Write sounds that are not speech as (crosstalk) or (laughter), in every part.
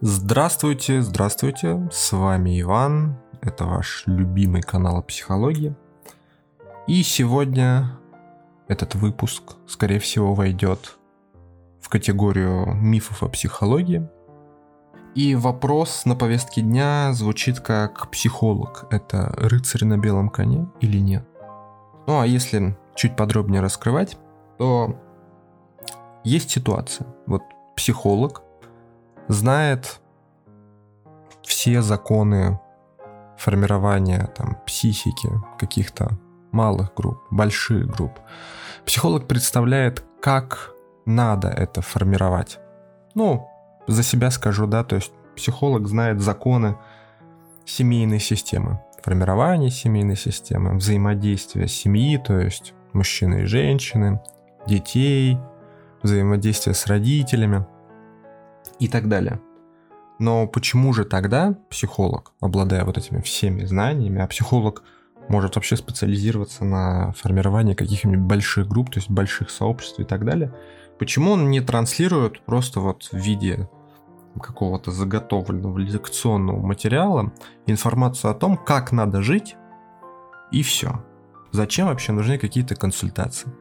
Здравствуйте, здравствуйте, с вами Иван, это ваш любимый канал о психологии. И сегодня этот выпуск, скорее всего, войдет в категорию мифов о психологии. И вопрос на повестке дня звучит как психолог. Это рыцарь на белом коне или нет? Ну а если чуть подробнее раскрывать, то есть ситуация. Вот психолог знает все законы формирования там, психики каких-то малых групп, больших групп. Психолог представляет, как надо это формировать. Ну, за себя скажу, да, то есть психолог знает законы семейной системы, формирования семейной системы, взаимодействия семьи, то есть мужчины и женщины, детей, взаимодействия с родителями – и так далее. Но почему же тогда психолог, обладая вот этими всеми знаниями, а психолог может вообще специализироваться на формировании каких-нибудь больших групп, то есть больших сообществ и так далее, почему он не транслирует просто вот в виде какого-то заготовленного лекционного материала информацию о том, как надо жить, и все. Зачем вообще нужны какие-то консультации?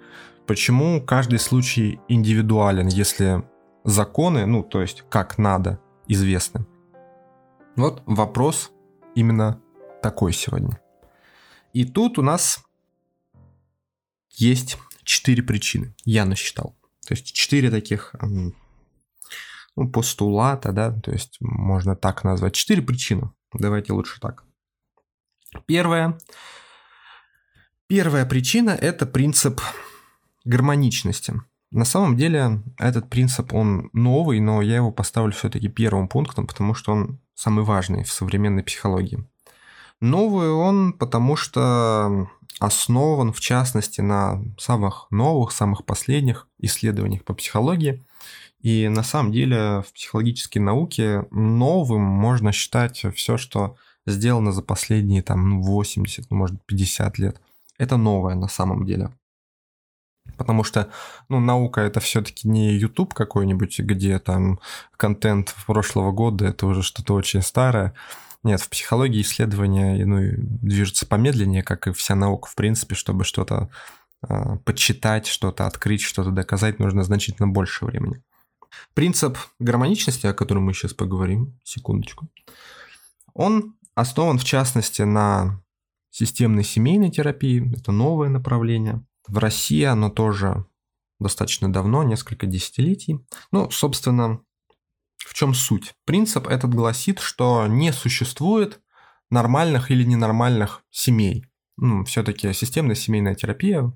Почему каждый случай индивидуален, если законы, ну, то есть как надо, известны. Вот вопрос именно такой сегодня. И тут у нас есть четыре причины, я насчитал. То есть четыре таких ну, постулата, да, то есть можно так назвать. Четыре причины. Давайте лучше так. Первая. Первая причина – это принцип гармоничности. На самом деле этот принцип, он новый, но я его поставлю все-таки первым пунктом, потому что он самый важный в современной психологии. Новый он, потому что основан, в частности, на самых новых, самых последних исследованиях по психологии. И на самом деле в психологической науке новым можно считать все, что сделано за последние там 80, ну, может 50 лет. Это новое на самом деле. Потому что, ну, наука это все-таки не YouTube какой-нибудь, где там контент прошлого года, это уже что-то очень старое. Нет, в психологии исследования ну, движутся помедленнее, как и вся наука, в принципе, чтобы что-то э, почитать, что-то открыть, что-то доказать, нужно значительно больше времени. Принцип гармоничности, о котором мы сейчас поговорим, секундочку, он основан в частности на системной семейной терапии, это новое направление – в России оно тоже достаточно давно, несколько десятилетий. Ну, собственно, в чем суть? Принцип этот гласит, что не существует нормальных или ненормальных семей. Ну, все-таки системная семейная терапия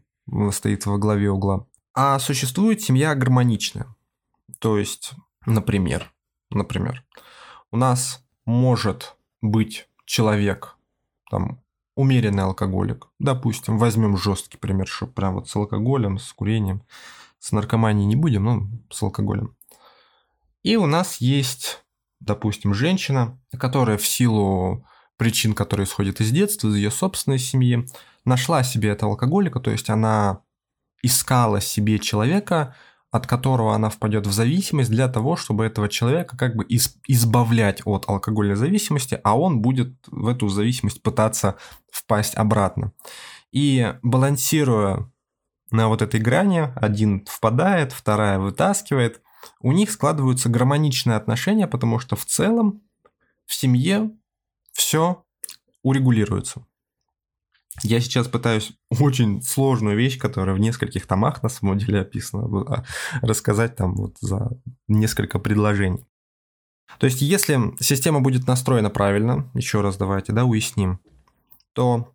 стоит во главе угла. А существует семья гармоничная. То есть, например, например, у нас может быть человек там умеренный алкоголик. Допустим, возьмем жесткий пример, чтобы прям вот с алкоголем, с курением, с наркоманией не будем, но с алкоголем. И у нас есть, допустим, женщина, которая в силу причин, которые исходят из детства, из ее собственной семьи, нашла себе этого алкоголика, то есть она искала себе человека, от которого она впадет в зависимость для того, чтобы этого человека как бы избавлять от алкогольной зависимости, а он будет в эту зависимость пытаться впасть обратно. И балансируя на вот этой грани, один впадает, вторая вытаскивает, у них складываются гармоничные отношения, потому что в целом в семье все урегулируется. Я сейчас пытаюсь очень сложную вещь, которая в нескольких томах на самом деле описана, а, рассказать там вот за несколько предложений. То есть, если система будет настроена правильно, еще раз давайте, да, уясним, то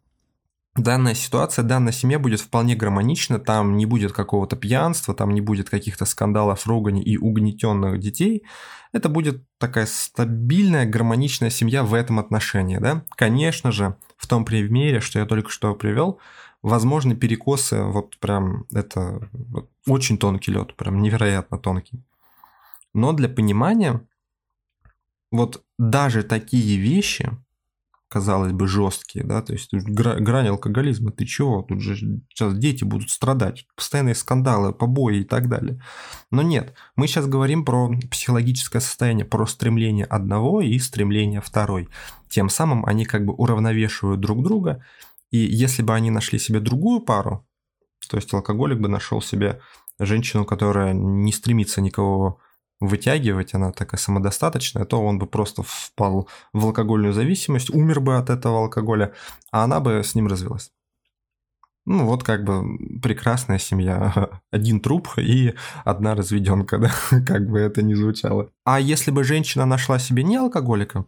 данная ситуация, данная семья будет вполне гармонична, там не будет какого-то пьянства, там не будет каких-то скандалов, ругани и угнетенных детей. Это будет такая стабильная, гармоничная семья в этом отношении, да. Конечно же, в том примере, что я только что привел, возможны перекосы, вот прям это очень тонкий лед, прям невероятно тонкий. Но для понимания, вот даже такие вещи казалось бы, жесткие, да, то есть гра- грань алкоголизма, ты чего, тут же сейчас дети будут страдать, постоянные скандалы, побои и так далее. Но нет, мы сейчас говорим про психологическое состояние, про стремление одного и стремление второй. Тем самым они как бы уравновешивают друг друга, и если бы они нашли себе другую пару, то есть алкоголик бы нашел себе женщину, которая не стремится никого вытягивать, она такая самодостаточная, то он бы просто впал в алкогольную зависимость, умер бы от этого алкоголя, а она бы с ним развелась. Ну, вот как бы прекрасная семья. (laughs) Один труп и одна разведенка, (laughs) да, как бы это ни звучало. А если бы женщина нашла себе не алкоголика,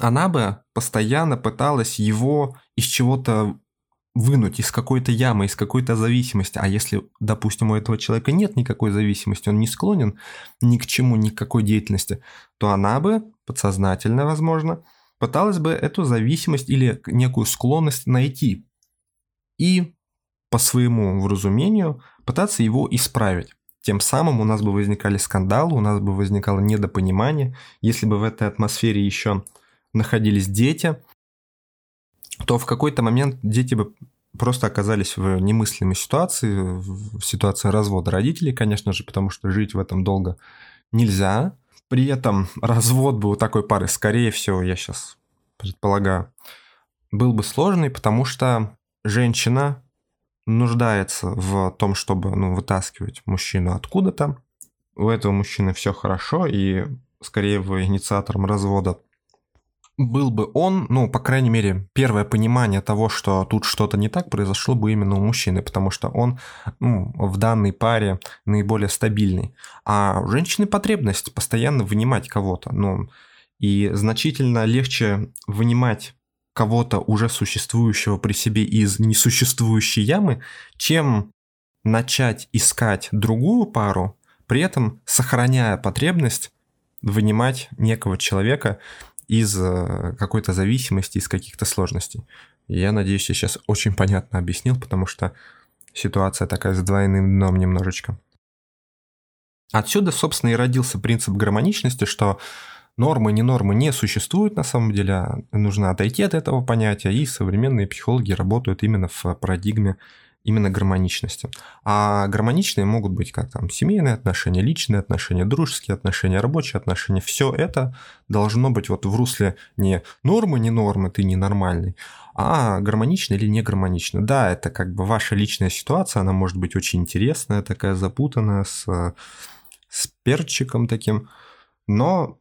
она бы постоянно пыталась его из чего-то вынуть из какой-то ямы, из какой-то зависимости. А если, допустим, у этого человека нет никакой зависимости, он не склонен ни к чему, ни к какой деятельности, то она бы, подсознательно, возможно, пыталась бы эту зависимость или некую склонность найти и по своему вразумению пытаться его исправить. Тем самым у нас бы возникали скандалы, у нас бы возникало недопонимание. Если бы в этой атмосфере еще находились дети, то в какой-то момент дети бы просто оказались в немыслимой ситуации, в ситуации развода родителей, конечно же, потому что жить в этом долго нельзя. При этом развод бы у такой пары, скорее всего, я сейчас предполагаю, был бы сложный, потому что женщина нуждается в том, чтобы ну, вытаскивать мужчину откуда-то. У этого мужчины все хорошо, и скорее вы инициатором развода был бы он, ну, по крайней мере, первое понимание того, что тут что-то не так, произошло бы именно у мужчины, потому что он ну, в данной паре наиболее стабильный. А у женщины потребность постоянно вынимать кого-то. Ну, и значительно легче вынимать кого-то уже существующего при себе из несуществующей ямы, чем начать искать другую пару, при этом сохраняя потребность вынимать некого человека из э, какой-то зависимости, из каких-то сложностей. я надеюсь, я сейчас очень понятно объяснил, потому что ситуация такая с двойным дном немножечко. Отсюда, собственно, и родился принцип гармоничности, что нормы, не нормы не существуют на самом деле, а нужно отойти от этого понятия, и современные психологи работают именно в парадигме именно гармоничности. А гармоничные могут быть как там семейные отношения, личные отношения, дружеские отношения, рабочие отношения. Все это должно быть вот в русле не нормы, не нормы, ты ненормальный, а гармонично или не гармонично. Да, это как бы ваша личная ситуация, она может быть очень интересная, такая запутанная, с, с перчиком таким, но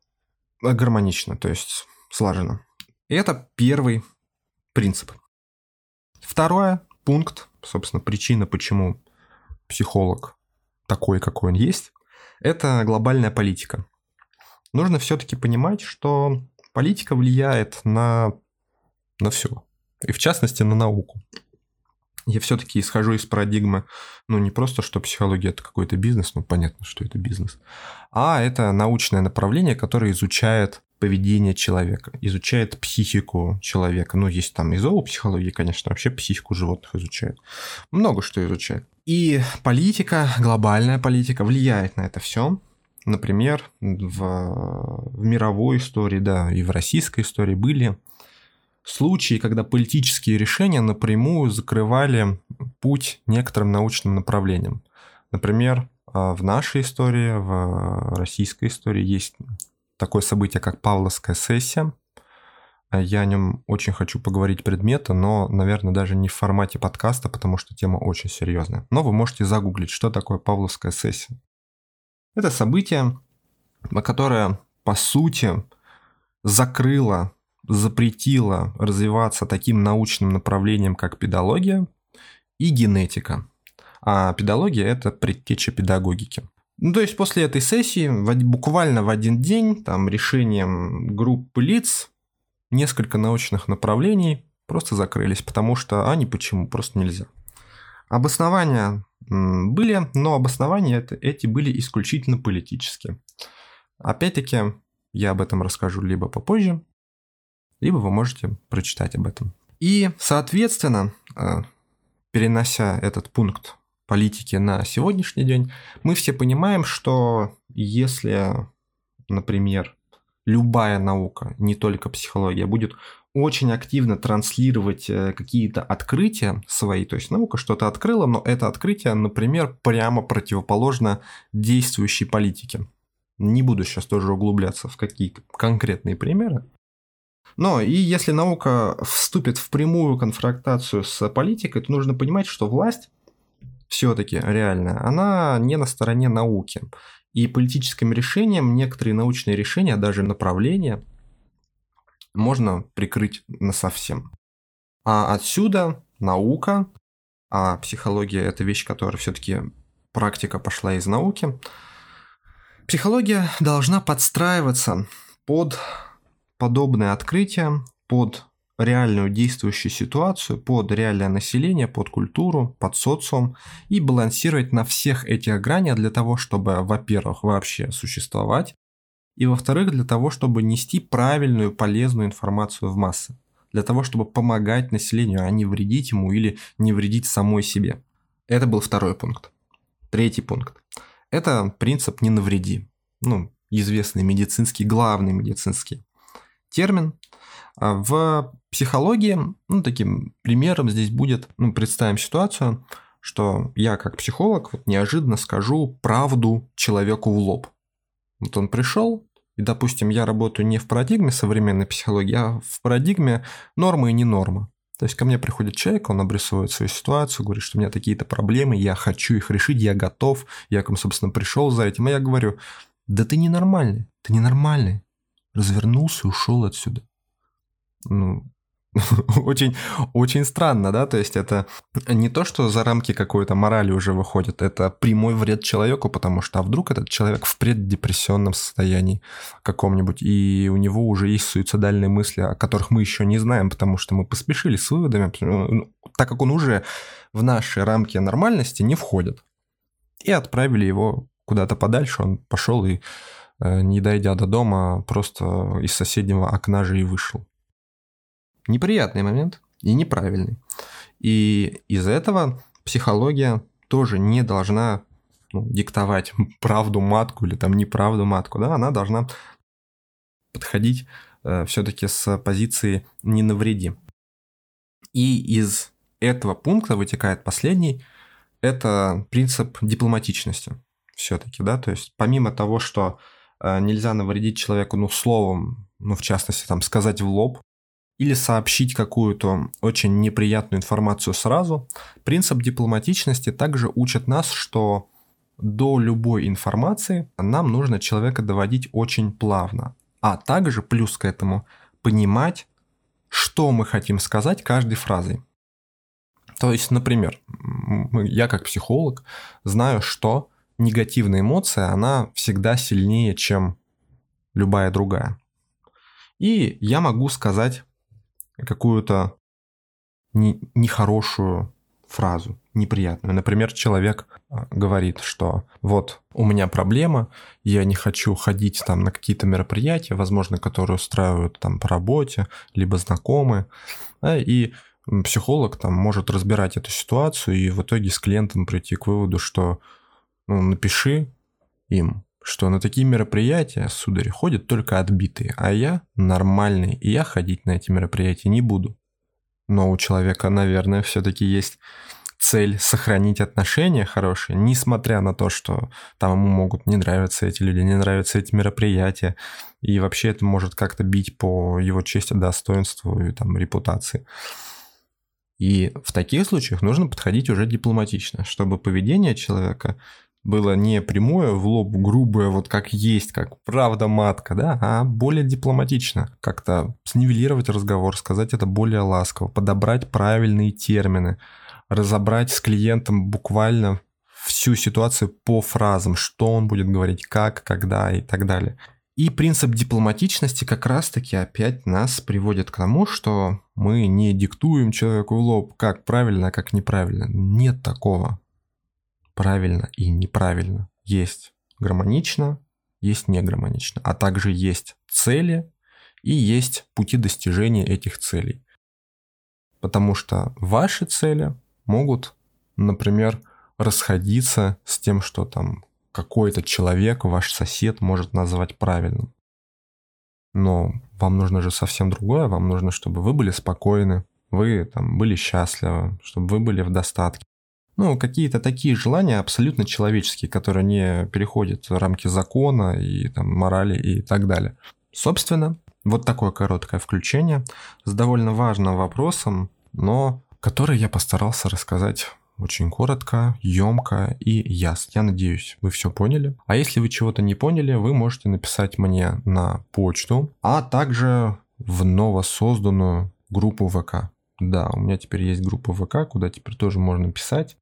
гармонично, то есть слаженно. И это первый принцип. Второе, пункт, собственно, причина, почему психолог такой, какой он есть, это глобальная политика. Нужно все-таки понимать, что политика влияет на, на все, и в частности на науку. Я все-таки исхожу из парадигмы, ну не просто, что психология это какой-то бизнес, ну понятно, что это бизнес, а это научное направление, которое изучает поведение человека, изучает психику человека. Ну, есть там и зоопсихология, конечно, вообще психику животных изучает. Много что изучает. И политика, глобальная политика влияет на это все. Например, в, в мировой истории, да, и в российской истории были случаи, когда политические решения напрямую закрывали путь некоторым научным направлениям. Например, в нашей истории, в российской истории есть такое событие, как Павловская сессия. Я о нем очень хочу поговорить предметно, но, наверное, даже не в формате подкаста, потому что тема очень серьезная. Но вы можете загуглить, что такое Павловская сессия. Это событие, которое, по сути, закрыло, запретило развиваться таким научным направлением, как педагогия и генетика. А педагогия – это предтеча педагогики. Ну, то есть после этой сессии буквально в один день там решением группы лиц несколько научных направлений просто закрылись, потому что, а не почему, просто нельзя. Обоснования были, но обоснования эти были исключительно политические. Опять-таки, я об этом расскажу либо попозже, либо вы можете прочитать об этом. И, соответственно, э, перенося этот пункт политики на сегодняшний день, мы все понимаем, что если, например, любая наука, не только психология, будет очень активно транслировать э, какие-то открытия свои. То есть наука что-то открыла, но это открытие, например, прямо противоположно действующей политике. Не буду сейчас тоже углубляться в какие-то конкретные примеры. Но и если наука вступит в прямую конфронтацию с политикой, то нужно понимать, что власть все-таки реальная, она не на стороне науки. И политическим решением некоторые научные решения, даже направления, можно прикрыть на совсем. А отсюда наука, а психология это вещь, которая все-таки практика пошла из науки. Психология должна подстраиваться под подобное открытие, под реальную действующую ситуацию, под реальное население, под культуру, под социум и балансировать на всех этих гранях для того, чтобы, во-первых, вообще существовать, и во-вторых, для того, чтобы нести правильную, полезную информацию в массы, для того, чтобы помогать населению, а не вредить ему или не вредить самой себе. Это был второй пункт. Третий пункт. Это принцип «не навреди». Ну, известный медицинский, главный медицинский термин. А в психологии, ну, таким примером здесь будет, ну, представим ситуацию, что я как психолог вот неожиданно скажу правду человеку в лоб. Вот он пришел, и, допустим, я работаю не в парадигме современной психологии, а в парадигме нормы и не нормы. То есть ко мне приходит человек, он обрисовывает свою ситуацию, говорит, что у меня такие-то проблемы, я хочу их решить, я готов, я к вам, собственно, пришел за этим. А я говорю, да ты ненормальный, ты ненормальный. Развернулся и ушел отсюда. Ну, (laughs) очень, очень странно, да, то есть это не то, что за рамки какой-то морали уже выходит, это прямой вред человеку, потому что а вдруг этот человек в преддепрессионном состоянии каком-нибудь, и у него уже есть суицидальные мысли, о которых мы еще не знаем, потому что мы поспешили с выводами, ну, так как он уже в наши рамки нормальности не входит. И отправили его куда-то подальше, он пошел и, не дойдя до дома, просто из соседнего окна же и вышел неприятный момент и неправильный. И из этого психология тоже не должна ну, диктовать (laughs) правду матку или там неправду матку, да, она должна подходить э, все-таки с позиции не навреди. И из этого пункта вытекает последний, это принцип дипломатичности все-таки, да, то есть помимо того, что э, нельзя навредить человеку, ну, словом, ну, в частности, там, сказать в лоб, или сообщить какую-то очень неприятную информацию сразу. Принцип дипломатичности также учит нас, что до любой информации нам нужно человека доводить очень плавно. А также плюс к этому понимать, что мы хотим сказать каждой фразой. То есть, например, я как психолог знаю, что негативная эмоция, она всегда сильнее, чем любая другая. И я могу сказать какую-то не, нехорошую фразу, неприятную. Например, человек а, говорит, что вот у меня проблема, я не хочу ходить там на какие-то мероприятия, возможно, которые устраивают там по работе, либо знакомые, да, и психолог там может разбирать эту ситуацию и в итоге с клиентом прийти к выводу, что ну, напиши им, что на такие мероприятия, сударь, ходят только отбитые, а я нормальный, и я ходить на эти мероприятия не буду. Но у человека, наверное, все-таки есть цель сохранить отношения хорошие, несмотря на то, что там ему могут не нравиться эти люди, не нравятся эти мероприятия, и вообще это может как-то бить по его чести, достоинству и там репутации. И в таких случаях нужно подходить уже дипломатично, чтобы поведение человека было не прямое в лоб, грубое, вот как есть, как правда матка, да, а более дипломатично. Как-то снивелировать разговор, сказать это более ласково, подобрать правильные термины, разобрать с клиентом буквально всю ситуацию по фразам, что он будет говорить, как, когда и так далее. И принцип дипломатичности как раз-таки опять нас приводит к тому, что мы не диктуем человеку в лоб, как правильно, а как неправильно. Нет такого правильно и неправильно. Есть гармонично, есть негармонично, а также есть цели и есть пути достижения этих целей. Потому что ваши цели могут, например, расходиться с тем, что там какой-то человек, ваш сосед может назвать правильным. но вам нужно же совсем другое. Вам нужно, чтобы вы были спокойны, вы там были счастливы, чтобы вы были в достатке. Ну, какие-то такие желания абсолютно человеческие, которые не переходят в рамки закона и там, морали и так далее. Собственно, вот такое короткое включение с довольно важным вопросом, но который я постарался рассказать очень коротко, емко и ясно. Я надеюсь, вы все поняли. А если вы чего-то не поняли, вы можете написать мне на почту, а также в новосозданную группу ВК. Да, у меня теперь есть группа ВК, куда теперь тоже можно писать.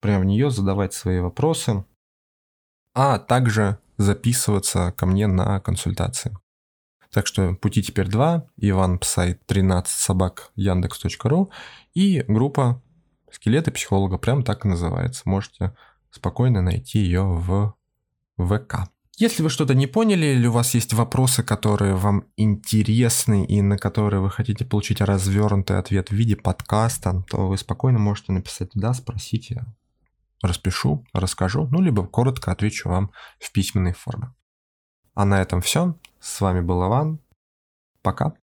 Прямо в нее задавать свои вопросы, а также записываться ко мне на консультации. Так что пути теперь два. Иван Псай 13 собак Яндекс.ру и группа скелеты психолога, прям так и называется. Можете спокойно найти ее в ВК. Если вы что-то не поняли или у вас есть вопросы, которые вам интересны и на которые вы хотите получить развернутый ответ в виде подкаста, то вы спокойно можете написать туда, спросить, я распишу, расскажу, ну, либо коротко отвечу вам в письменной форме. А на этом все. С вами был Иван. Пока.